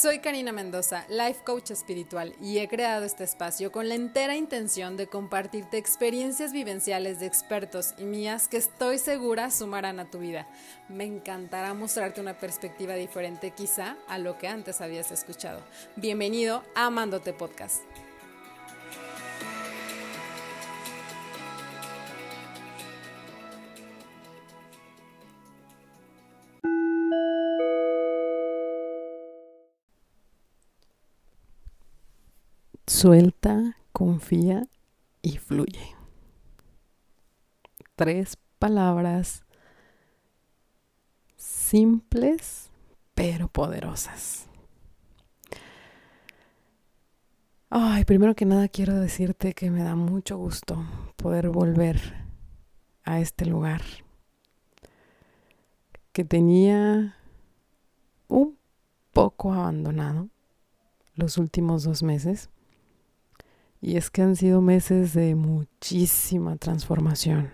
Soy Karina Mendoza, life coach espiritual, y he creado este espacio con la entera intención de compartirte experiencias vivenciales de expertos y mías que estoy segura sumarán a tu vida. Me encantará mostrarte una perspectiva diferente quizá a lo que antes habías escuchado. Bienvenido a Amándote Podcast. Suelta, confía y fluye. Tres palabras simples pero poderosas. Ay, primero que nada quiero decirte que me da mucho gusto poder volver a este lugar que tenía un poco abandonado los últimos dos meses y es que han sido meses de muchísima transformación,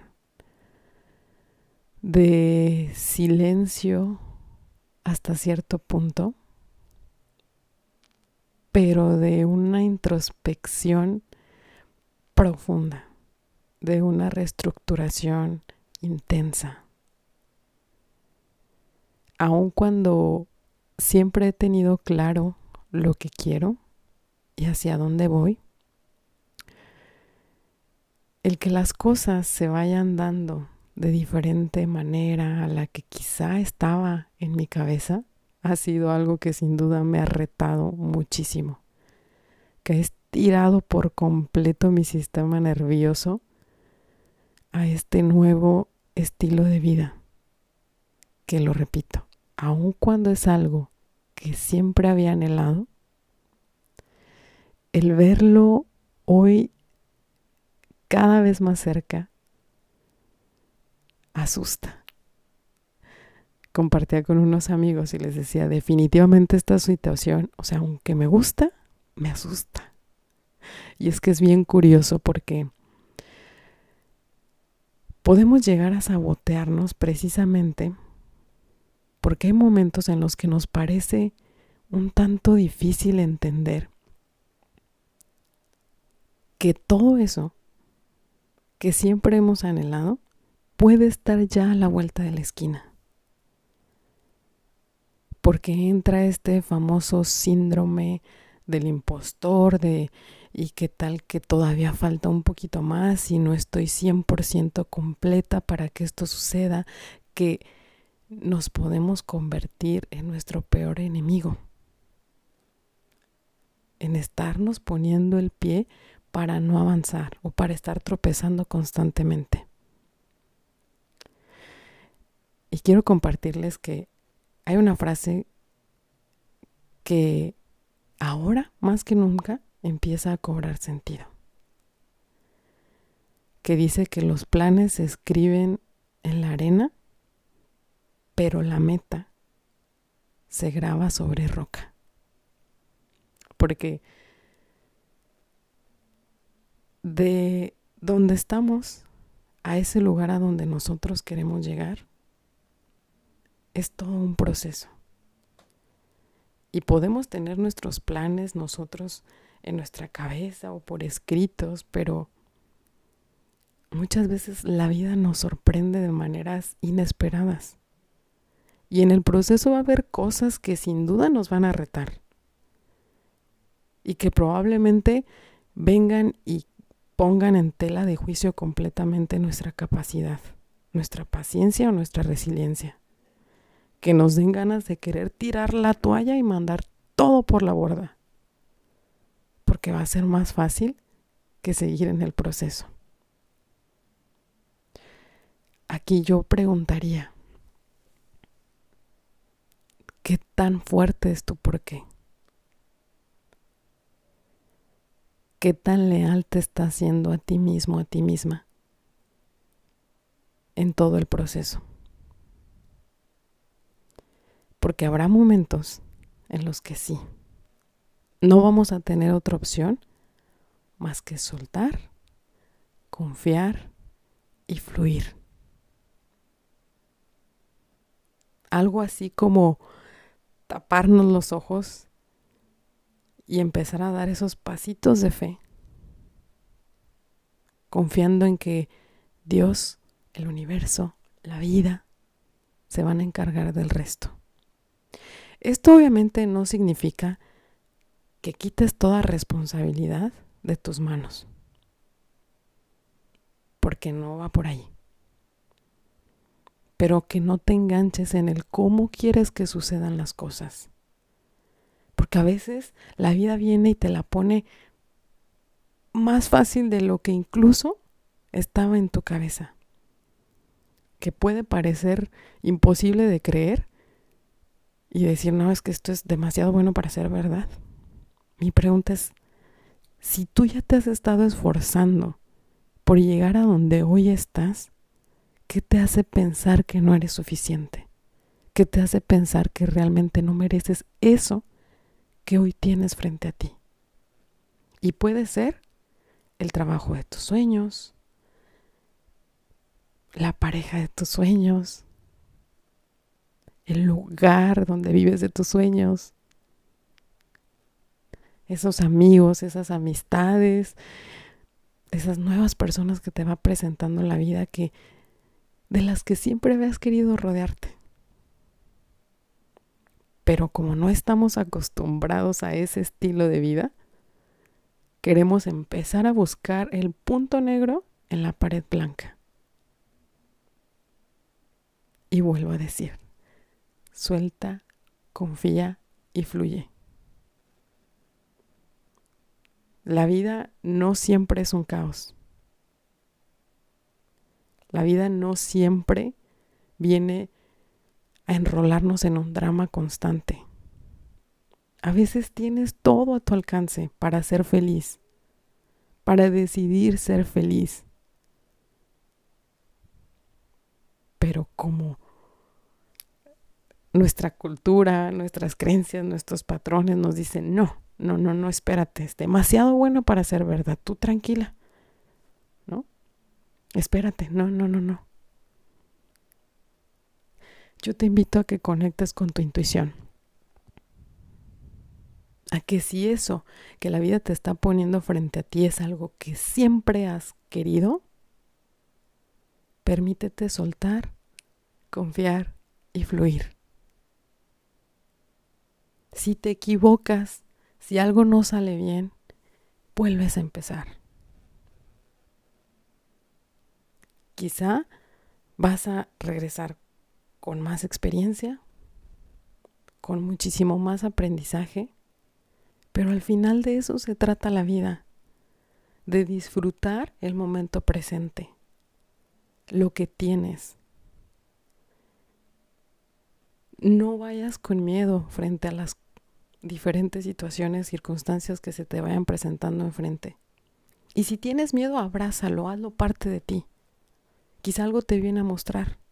de silencio hasta cierto punto, pero de una introspección profunda, de una reestructuración intensa. Aun cuando siempre he tenido claro lo que quiero y hacia dónde voy, el que las cosas se vayan dando de diferente manera a la que quizá estaba en mi cabeza ha sido algo que sin duda me ha retado muchísimo, que ha estirado por completo mi sistema nervioso a este nuevo estilo de vida, que lo repito, aun cuando es algo que siempre había anhelado, el verlo hoy cada vez más cerca, asusta. Compartía con unos amigos y les decía, definitivamente esta situación, o sea, aunque me gusta, me asusta. Y es que es bien curioso porque podemos llegar a sabotearnos precisamente porque hay momentos en los que nos parece un tanto difícil entender que todo eso que siempre hemos anhelado puede estar ya a la vuelta de la esquina. Porque entra este famoso síndrome del impostor, de y qué tal que todavía falta un poquito más y no estoy 100% completa para que esto suceda, que nos podemos convertir en nuestro peor enemigo. En estarnos poniendo el pie para no avanzar o para estar tropezando constantemente. Y quiero compartirles que hay una frase que ahora más que nunca empieza a cobrar sentido. Que dice que los planes se escriben en la arena, pero la meta se graba sobre roca. Porque de donde estamos a ese lugar a donde nosotros queremos llegar es todo un proceso. Y podemos tener nuestros planes nosotros en nuestra cabeza o por escritos, pero muchas veces la vida nos sorprende de maneras inesperadas. Y en el proceso va a haber cosas que sin duda nos van a retar. Y que probablemente vengan y pongan en tela de juicio completamente nuestra capacidad, nuestra paciencia o nuestra resiliencia. Que nos den ganas de querer tirar la toalla y mandar todo por la borda. Porque va a ser más fácil que seguir en el proceso. Aquí yo preguntaría, ¿qué tan fuerte es tu por qué? Qué tan leal te estás haciendo a ti mismo, a ti misma, en todo el proceso. Porque habrá momentos en los que sí, no vamos a tener otra opción más que soltar, confiar y fluir. Algo así como taparnos los ojos y empezar a dar esos pasitos de fe, confiando en que Dios, el universo, la vida, se van a encargar del resto. Esto obviamente no significa que quites toda responsabilidad de tus manos, porque no va por ahí. Pero que no te enganches en el cómo quieres que sucedan las cosas. Porque a veces la vida viene y te la pone más fácil de lo que incluso estaba en tu cabeza. Que puede parecer imposible de creer y decir, no, es que esto es demasiado bueno para ser verdad. Mi pregunta es, si tú ya te has estado esforzando por llegar a donde hoy estás, ¿qué te hace pensar que no eres suficiente? ¿Qué te hace pensar que realmente no mereces eso que hoy tienes frente a ti? Y puede ser el trabajo de tus sueños, la pareja de tus sueños, el lugar donde vives de tus sueños, esos amigos, esas amistades, esas nuevas personas que te va presentando la vida que de las que siempre habías querido rodearte. Pero como no estamos acostumbrados a ese estilo de vida, queremos empezar a buscar el punto negro en la pared blanca. Y vuelvo a decir, suelta, confía y fluye. La vida no siempre es un caos. La vida no siempre viene a enrolarnos en un drama constante. A veces tienes todo a tu alcance para ser feliz, para decidir ser feliz. Pero como nuestra cultura, nuestras creencias, nuestros patrones nos dicen, no, no, no, no, espérate, es demasiado bueno para ser verdad, tú tranquila, ¿no? Espérate, no, no, no, no. Yo te invito a que conectes con tu intuición. A que si eso que la vida te está poniendo frente a ti es algo que siempre has querido, permítete soltar, confiar y fluir. Si te equivocas, si algo no sale bien, vuelves a empezar. Quizá vas a regresar con más experiencia, con muchísimo más aprendizaje, pero al final de eso se trata la vida, de disfrutar el momento presente, lo que tienes. No vayas con miedo frente a las diferentes situaciones, circunstancias que se te vayan presentando enfrente. Y si tienes miedo, abrázalo, hazlo parte de ti. Quizá algo te viene a mostrar.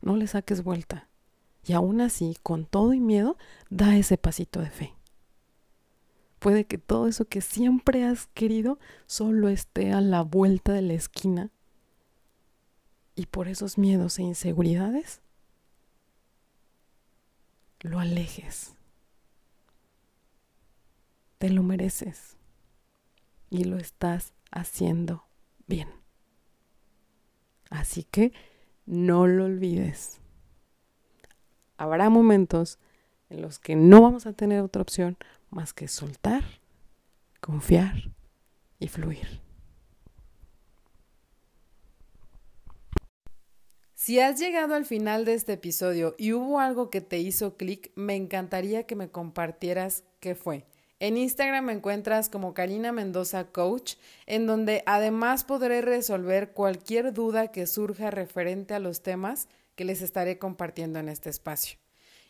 No le saques vuelta. Y aún así, con todo y miedo, da ese pasito de fe. Puede que todo eso que siempre has querido solo esté a la vuelta de la esquina. Y por esos miedos e inseguridades, lo alejes te lo mereces y lo estás haciendo bien. Así que no lo olvides. Habrá momentos en los que no vamos a tener otra opción más que soltar, confiar y fluir. Si has llegado al final de este episodio y hubo algo que te hizo clic, me encantaría que me compartieras qué fue. En Instagram me encuentras como Karina Mendoza Coach, en donde además podré resolver cualquier duda que surja referente a los temas que les estaré compartiendo en este espacio.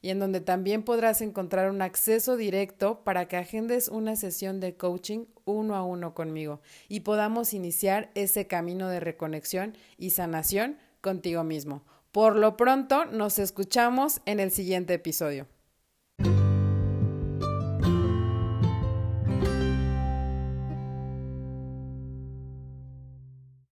Y en donde también podrás encontrar un acceso directo para que agendes una sesión de coaching uno a uno conmigo y podamos iniciar ese camino de reconexión y sanación contigo mismo. Por lo pronto, nos escuchamos en el siguiente episodio.